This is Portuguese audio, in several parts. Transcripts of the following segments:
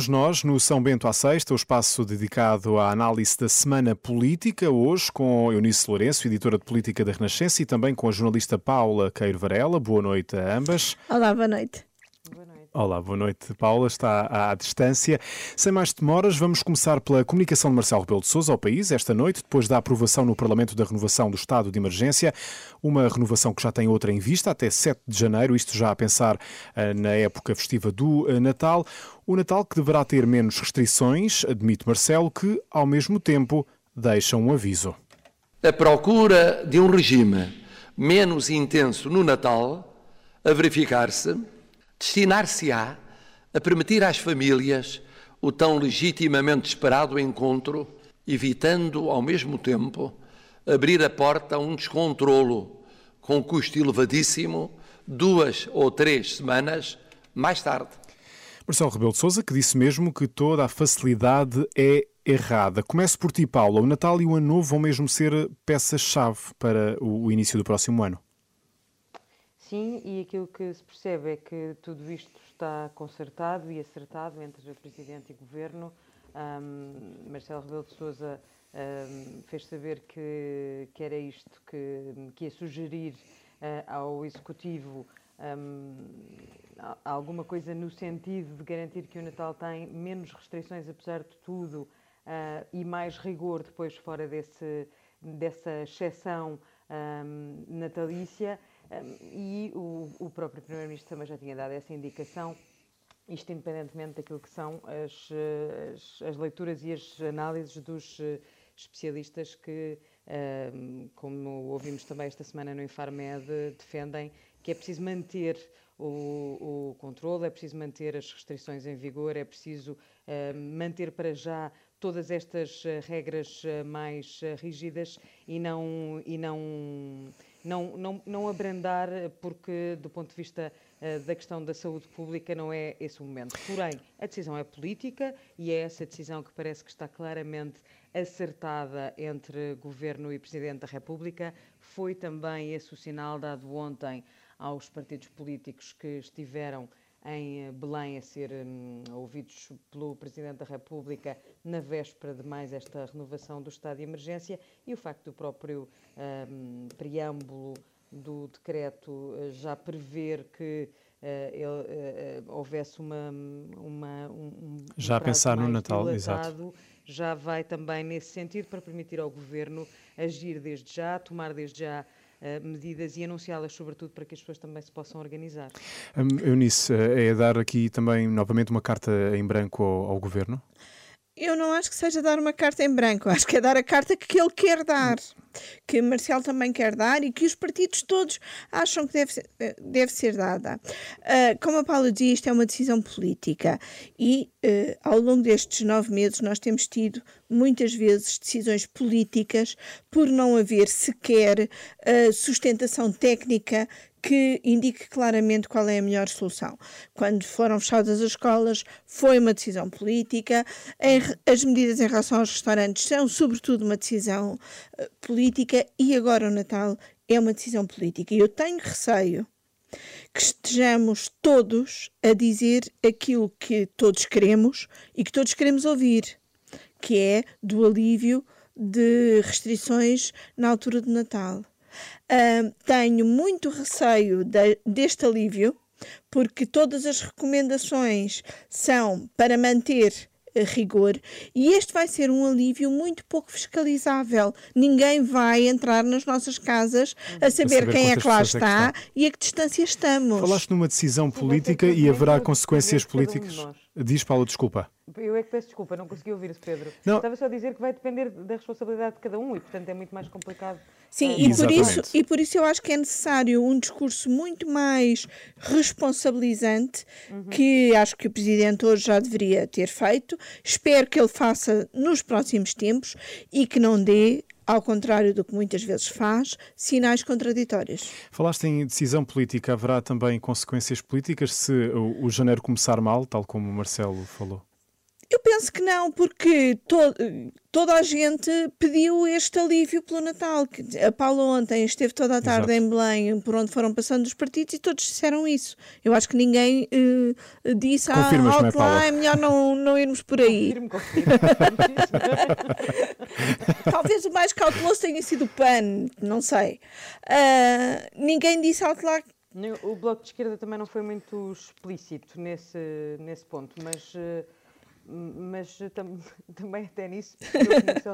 estamos nós no São Bento à Sexta, o espaço dedicado à análise da semana política, hoje com Eunice Lourenço, editora de política da Renascença, e também com a jornalista Paula Queiro Varela. Boa noite a ambas. Olá, boa noite. Olá, boa noite. Paula está à, distância. Sem mais demoras, vamos começar pela comunicação de Marcelo Rebelo de Sousa ao país esta noite, depois da aprovação no Parlamento da renovação do estado de emergência, uma renovação que já tem outra em vista até 7 de janeiro, isto já a pensar uh, na época festiva do uh, Natal. O Natal que deverá ter menos restrições, admite Marcelo, que ao mesmo tempo deixa um aviso. A procura de um regime menos intenso no Natal a verificar-se destinar-se-á a permitir às famílias o tão legitimamente esperado encontro, evitando, ao mesmo tempo, abrir a porta a um descontrolo com custo elevadíssimo duas ou três semanas mais tarde. Marcelo Rebelo de Sousa, que disse mesmo que toda a facilidade é errada. Começo por ti, Paulo. O Natal e o Ano Novo vão mesmo ser peças-chave para o início do próximo ano. Sim, e aquilo que se percebe é que tudo isto está concertado e acertado entre o Presidente e o Governo. Um, Marcelo Rebelo de Sousa um, fez saber que, que era isto que, que ia sugerir uh, ao Executivo um, alguma coisa no sentido de garantir que o Natal tem menos restrições, apesar de tudo, uh, e mais rigor depois fora desse, dessa exceção natalícia e o, o próprio Primeiro-Ministro também já tinha dado essa indicação, isto independentemente daquilo que são as, as, as leituras e as análises dos eh, especialistas que, como ouvimos também esta semana no Infarmed, defendem que é preciso manter o, o controle, é preciso manter as restrições em vigor, é preciso manter para já todas estas eh, regras eh, mais rígidas e não, e não não, não, não abrandar, porque do ponto de vista uh, da questão da saúde pública não é esse o momento. Porém, a decisão é política e é essa decisão que parece que está claramente acertada entre Governo e Presidente da República. Foi também esse o sinal dado ontem aos partidos políticos que estiveram em eh, Belém a ser um, ouvidos pelo Presidente da República na véspera de mais esta renovação do estado de emergência e o facto do próprio um, preâmbulo do decreto uh, já prever que uh, ele, uh, houvesse uma, uma um, já a pensar no Natal, exato. Já vai também nesse sentido para permitir ao Governo agir desde já, tomar desde já eh, medidas e anunciá-las, sobretudo, para que as pessoas também se possam organizar. Um, Eunice, eh, é dar aqui também novamente uma carta em branco ao, ao Governo? Eu não acho que seja dar uma carta em branco, acho que é dar a carta que ele quer dar, que Marcelo também quer dar e que os partidos todos acham que deve ser, deve ser dada. Uh, como a Paula diz, isto é uma decisão política e uh, ao longo destes nove meses nós temos tido muitas vezes decisões políticas por não haver sequer uh, sustentação técnica que indique claramente qual é a melhor solução. Quando foram fechadas as escolas, foi uma decisão política. As medidas em relação aos restaurantes são, sobretudo, uma decisão uh, política. E agora o Natal é uma decisão política. E eu tenho receio que estejamos todos a dizer aquilo que todos queremos e que todos queremos ouvir, que é do alívio de restrições na altura de Natal. Uh, tenho muito receio de, deste alívio, porque todas as recomendações são para manter rigor e este vai ser um alívio muito pouco fiscalizável. Ninguém vai entrar nas nossas casas a saber, a saber quem é que lá está é que e a que distância estamos. Falaste numa decisão política e haverá consequências políticas. Diz, Paulo, desculpa. Eu é que peço desculpa, não consegui ouvir-se, Pedro. Não. Estava só a dizer que vai depender da responsabilidade de cada um e, portanto, é muito mais complicado. Sim, e por, isso, e por isso eu acho que é necessário um discurso muito mais responsabilizante, uhum. que acho que o Presidente hoje já deveria ter feito. Espero que ele faça nos próximos tempos e que não dê ao contrário do que muitas vezes faz, sinais contraditórios. Falaste em decisão política, haverá também consequências políticas se o, o janeiro começar mal, tal como o Marcelo falou? Eu penso que não, porque to toda a gente pediu este alívio pelo Natal. A Paula ontem esteve toda a tarde Exato. em Belém, por onde foram passando os partidos, e todos disseram isso. Eu acho que ninguém uh, disse, ah, alto lá, é melhor não, não irmos por aí. Confirmo, confirmo. Talvez o mais cauteloso tenha sido o PAN, não sei. Uh, ninguém disse alto lá o Bloco de Esquerda também não foi muito explícito nesse, nesse ponto, mas, eh, mas tam, também até nisso.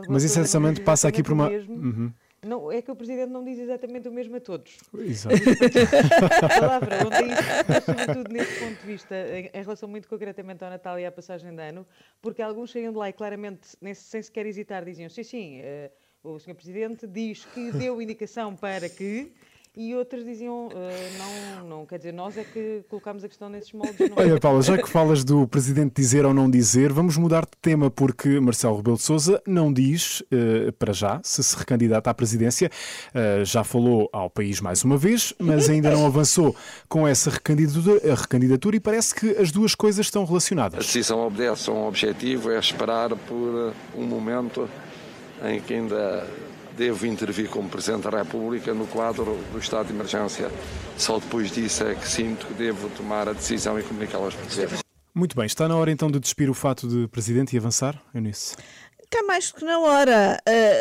mas essencialmente passa aqui por uma. Uhum. Não, é que o Presidente não diz exatamente o mesmo a todos. Exato. a palavra, onde é sobretudo nesse ponto de vista, em, em, relação muito concretamente ao Natal e à passagem de ano, porque alguns saíam de lá e claramente, nesse, sem sequer hesitar, diziam: sim, sim, uh, o Sr. Presidente diz que deu indicação para que e outras diziam, uh, não, não, quer dizer, nós é que colocámos a questão nesses moldes. Não Olha, é? Paula, já que falas do Presidente dizer ou não dizer, vamos mudar de tema, porque Marcelo Rebelo de Sousa não diz, uh, para já, se se recandidata à presidência. Uh, já falou ao país mais uma vez, mas ainda não avançou com essa recandidatura, recandidatura e parece que as duas coisas estão relacionadas. A decisão obedece a um objetivo, é esperar por um momento em que ainda devo intervir como Presidente da República no quadro do estado de emergência. Só depois disso é que sinto que devo tomar a decisão e comunicá-la aos portugueses. Muito bem, está na hora então de despir o fato de Presidente e avançar, Eunice? Está mais do que na hora.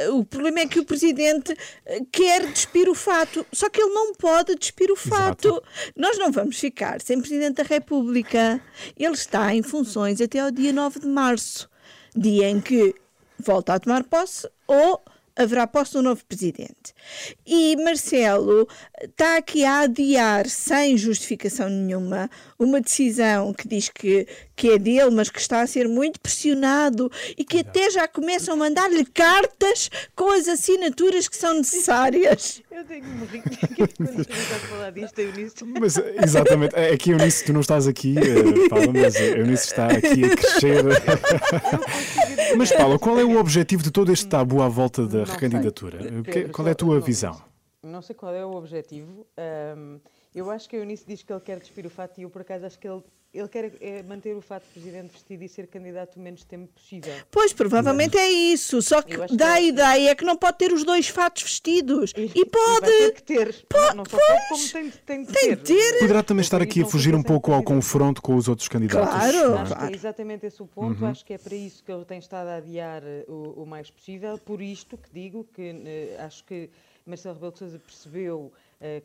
Uh, o problema é que o Presidente eh, quer despir o fato, só que ele não pode despir o fato. Exato. Nós não vamos ficar sem Presidente da República. Ele está em funções até ao dia 9 de março, dia em que volta a tomar posse ou haverá posse do novo presidente. E Marcelo está aqui a adiar, sem justificação nenhuma, uma decisão que diz que, que é dele, mas que está a ser muito pressionado e que até já começam a mandar-lhe cartas com as assinaturas que são necessárias. Eu tenho que morrer quando a falar disto, Eunice. Mas, exatamente, é que Eunice, tu não estás aqui, Paula, mas a Eunice está aqui a crescer. Mas Paula, qual é o objetivo de todo este tabu à volta da recandidatura? qual é a tua visão? Não sei qual é o objetivo. Um, eu acho que a Eunice diz que ele quer despir o fato e eu, por acaso, acho que ele, ele quer é manter o fato de presidente vestido e ser candidato o menos tempo possível. Pois, provavelmente é isso. Só que dá a ideia é que não pode ter os dois fatos vestidos. E, e pode. E ter que ter. Pode, não só pode, como tem, tem de tem ter. ter. Poderá também estar aqui a fugir um pouco ao confronto com os outros candidatos. Claro. Acho que é exatamente esse o ponto. Uhum. Acho que é para isso que ele tem estado a adiar eh, o, o mais possível. Por isto que digo que uh, acho que Marcelo Rebelo de Sousa percebeu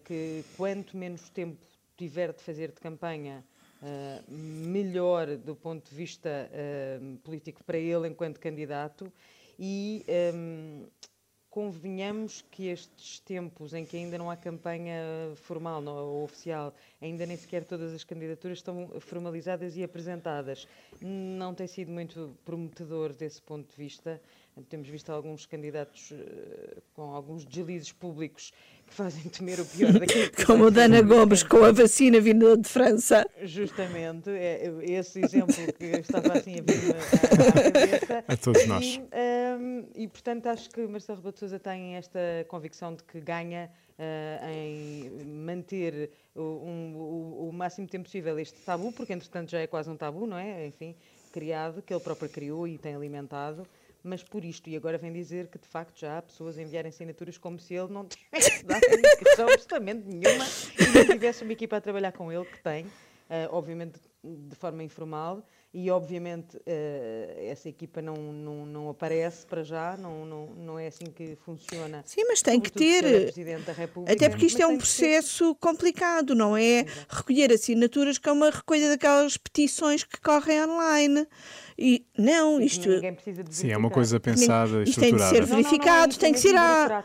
que quanto menos tempo tiver de fazer de campanha, uh, melhor do ponto de vista uh, político para ele enquanto candidato e um, convenhamos que estes tempos em que ainda não há campanha formal ou oficial, ainda nem sequer todas as candidaturas estão formalizadas e apresentadas, não tem sido muito prometedor desse ponto de vista. Temos visto alguns candidatos com alguns deslizes públicos que fazem temer o pior daquilo que Como o Dana Gomes com a vacina vinda de França. Justamente, é, esse exemplo que estava assim a vir à, cabeça. A todos nós. E, um, e, portanto, acho que Marcelo Rebelo de Sousa tem esta convicção de que ganha uh, em manter o, um, o, o máximo tempo possível este tabu, porque entretanto já é quase um tabu, não é? Enfim, criado, que ele próprio criou e tem alimentado mas por isto. E agora vem dizer que de facto já há pessoas a enviarem assinaturas como se ele não tivesse dado indicação absolutamente nenhuma e não tivesse uma equipa a trabalhar com ele, que tem, uh, obviamente de forma informal, e obviamente uh, essa equipa não, não, não aparece para já, não, não, não é assim que funciona. Sim, mas tem que ter. Até porque isto é um processo complicado, não é? Exato. Recolher assinaturas que é uma recolha daquelas petições que correm online. E não, isto. Ninguém precisa de Sim, é uma coisa pensada, Isto tem de ser verificado, não, não, tem que ser a.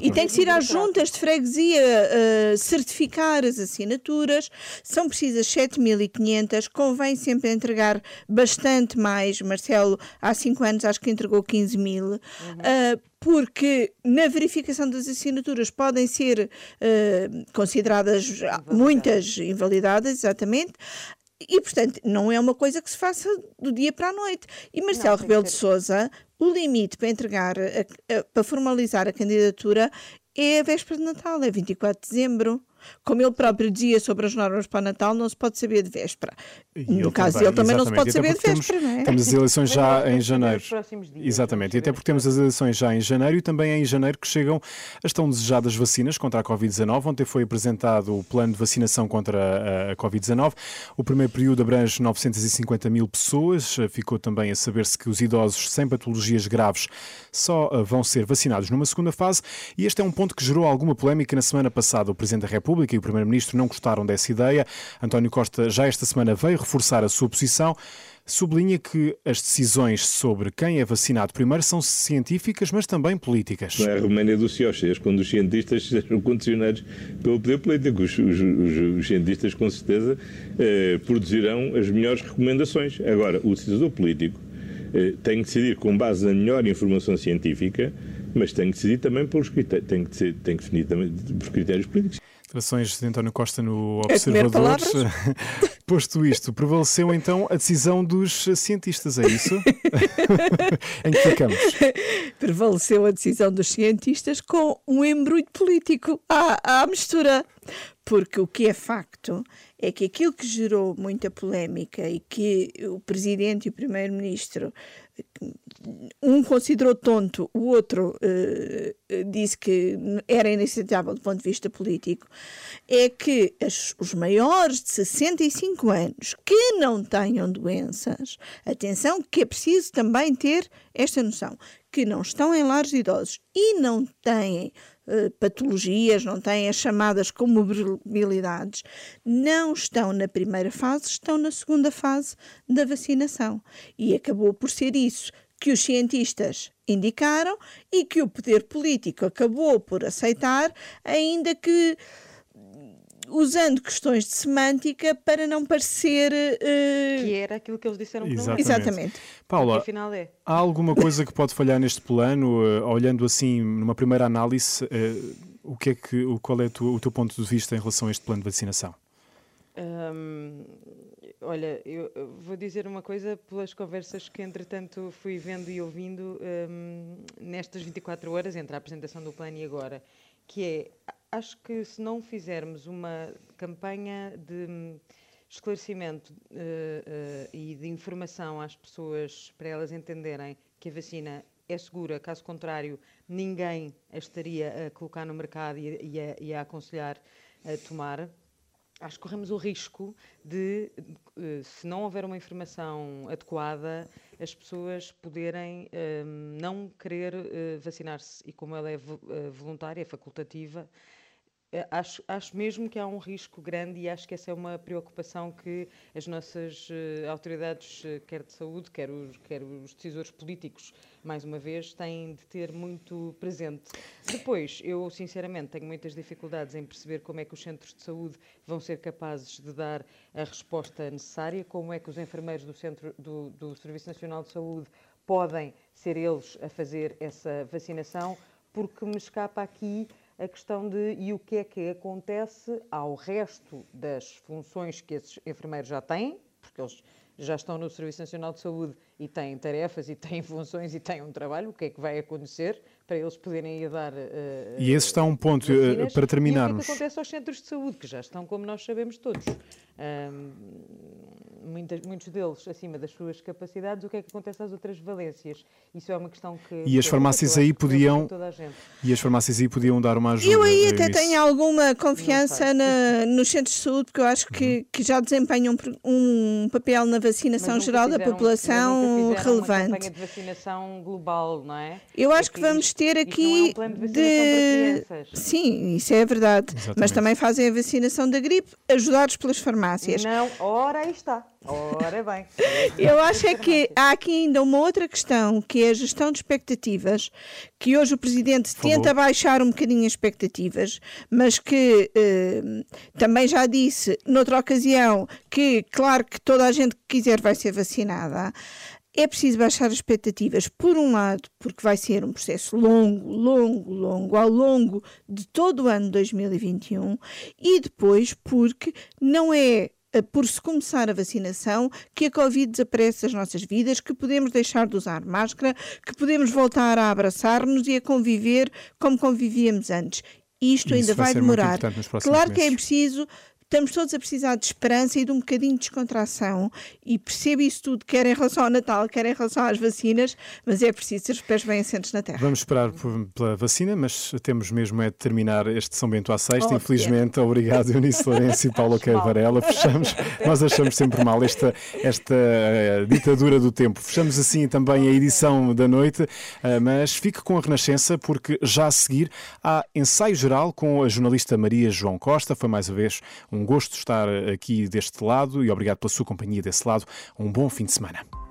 E tem que ser às juntas de freguesia uh, certificar as assinaturas. São precisas 7.500. Convém sempre entregar bastante mais. Marcelo, há 5 anos, acho que entregou 15 mil. Uhum. Uh, porque na verificação das assinaturas podem ser uh, consideradas muitas invalidadas, exatamente. E, portanto, não é uma coisa que se faça do dia para a noite. E Marcelo Rebelo de Souza, o limite para entregar, a, a, para formalizar a candidatura é a véspera de Natal, é 24 de dezembro. Como ele próprio dizia sobre as normas para o Natal, não se pode saber de véspera. no caso dele também não se pode saber de véspera, temos, não é? Temos as eleições já em janeiro. Exatamente, e até porque temos as eleições já em janeiro e também é em janeiro que chegam as tão desejadas vacinas contra a Covid-19. Ontem foi apresentado o plano de vacinação contra a Covid-19. O primeiro período abrange 950 mil pessoas. Ficou também a saber-se que os idosos sem patologias graves só eh, vão ser vacinados numa segunda fase e este é um ponto que gerou alguma polémica na semana passada. O Presidente da República e o Primeiro-Ministro não gostaram dessa ideia. António Costa já esta semana veio reforçar a sua posição sublinha que as decisões sobre quem é vacinado primeiro são científicas, mas também políticas. Não é a Roménia do Cioches, quando os cientistas sejam condicionados pelo poder político. Os, os, os, os cientistas, com certeza, eh, produzirão as melhores recomendações. Agora, o decisor político eh, tem que decidir com base na melhor informação científica, mas tem que decidir também pelos critérios, tem que, tem que definir também por critérios políticos. Declarações de António Costa no Observador. Posto isto, prevaleceu então a decisão dos cientistas, é isso? em que ficamos? Prevaleceu a decisão dos cientistas com um embrulho político à, à mistura. Porque o que é facto é que aquilo que gerou muita polémica e que o Presidente e o Primeiro-Ministro um considerou tonto, o outro uh, disse que era inaceitável do ponto de vista político, é que as, os maiores de 65 anos que não tenham doenças, atenção que é preciso também ter esta noção, que não estão em lares idosos e não têm uh, patologias, não têm as chamadas comorbilidades, não estão na primeira fase, estão na segunda fase da vacinação. E acabou por ser isso que os cientistas indicaram e que o poder político acabou por aceitar, ainda que usando questões de semântica para não parecer. Uh... Que era aquilo que eles disseram que Exatamente. não Exatamente. Paula, é. há alguma coisa que pode falhar neste plano, uh, olhando assim numa primeira análise, uh, o que é que, qual é o teu ponto de vista em relação a este plano de vacinação? Um, Olha, eu vou dizer uma coisa pelas conversas que, entretanto, fui vendo e ouvindo um, nestas 24 horas, entre a apresentação do plano e agora, que é, acho que se não fizermos uma campanha de hum, esclarecimento uh, uh, e de informação às pessoas para elas entenderem que a vacina é segura, caso contrário, ninguém a estaria a colocar no mercado e, e, a, e a aconselhar a tomar acho que corremos o risco de, eh, se não houver uma informação adequada, as pessoas poderem um, não querer uh, vacinar-se. E como ela é voluntária, é facultativa, eh, acho, acho mesmo que há um risco grande e acho que essa é uma preocupação que as nossas uh, autoridades, uh, quer de saúde, quer os, quer os decisores políticos, mais uma vez, têm de ter muito presente. Depois, eu sinceramente tenho muitas dificuldades em perceber como é que os centros de saúde vão ser capazes de dar a resposta necessária, como é que os enfermeiros do, centro, do, do Serviço Nacional de Saúde podem ser eles a fazer essa vacinação, porque me escapa aqui a questão de e o que é que acontece ao resto das funções que esses enfermeiros já têm, porque eles já estão no Serviço Nacional de Saúde e têm tarefas e têm funções e têm um trabalho, o que é que vai acontecer para eles poderem ir dar. Uh, e esse está um ponto uh, para terminarmos. E o que, é que acontece aos centros de saúde, que já estão, como nós sabemos todos, um, muitas, muitos deles acima das suas capacidades, o que é que acontece às outras valências? Isso é uma questão que. E as farmácias aí podiam. E as farmácias aí podiam dar uma ajuda. Eu aí até isso. tenho alguma confiança na, nos centros de saúde, porque eu acho que, uhum. que já desempenham um, um papel na vacinação geral da população relevante. Uma campanha de vacinação global, não é? Eu acho que vamos ter aqui é um de, de... sim, isso é verdade, Exatamente. mas também fazem a vacinação da gripe ajudados pelas farmácias. Não, ora aí está. Ora bem. Eu acho é que há aqui ainda uma outra questão, que é a gestão de expectativas, que hoje o Presidente tenta baixar um bocadinho as expectativas, mas que eh, também já disse noutra ocasião que, claro que toda a gente que quiser vai ser vacinada. É preciso baixar as expectativas, por um lado, porque vai ser um processo longo, longo, longo, ao longo de todo o ano 2021, e depois porque não é por se começar a vacinação, que a Covid desaparece das nossas vidas, que podemos deixar de usar máscara, que podemos voltar a abraçar-nos e a conviver como convivíamos antes. isto Isso ainda vai vai, demorar. Claro que é preciso estamos todos a precisar de esperança e de um bocadinho de descontração e percebo isso tudo, quer em relação ao Natal, quer em relação às vacinas, mas é preciso ter os pés bem assentos na terra. Vamos esperar por- pela vacina, mas temos mesmo é de terminar este São Bento à sexta. Oh, Infelizmente, obrigado Eunice Lourenço e Paulo Queiro Varela. Fechamos, nós achamos sempre mal esta, esta eh, ditadura do tempo. Fechamos assim também a edição da noite, eh, mas fique com a Renascença, porque já a seguir há ensaio geral com a jornalista Maria João Costa. Foi mais uma vez um gosto estar aqui deste lado e obrigado pela sua companhia desse lado. Um bom fim de semana.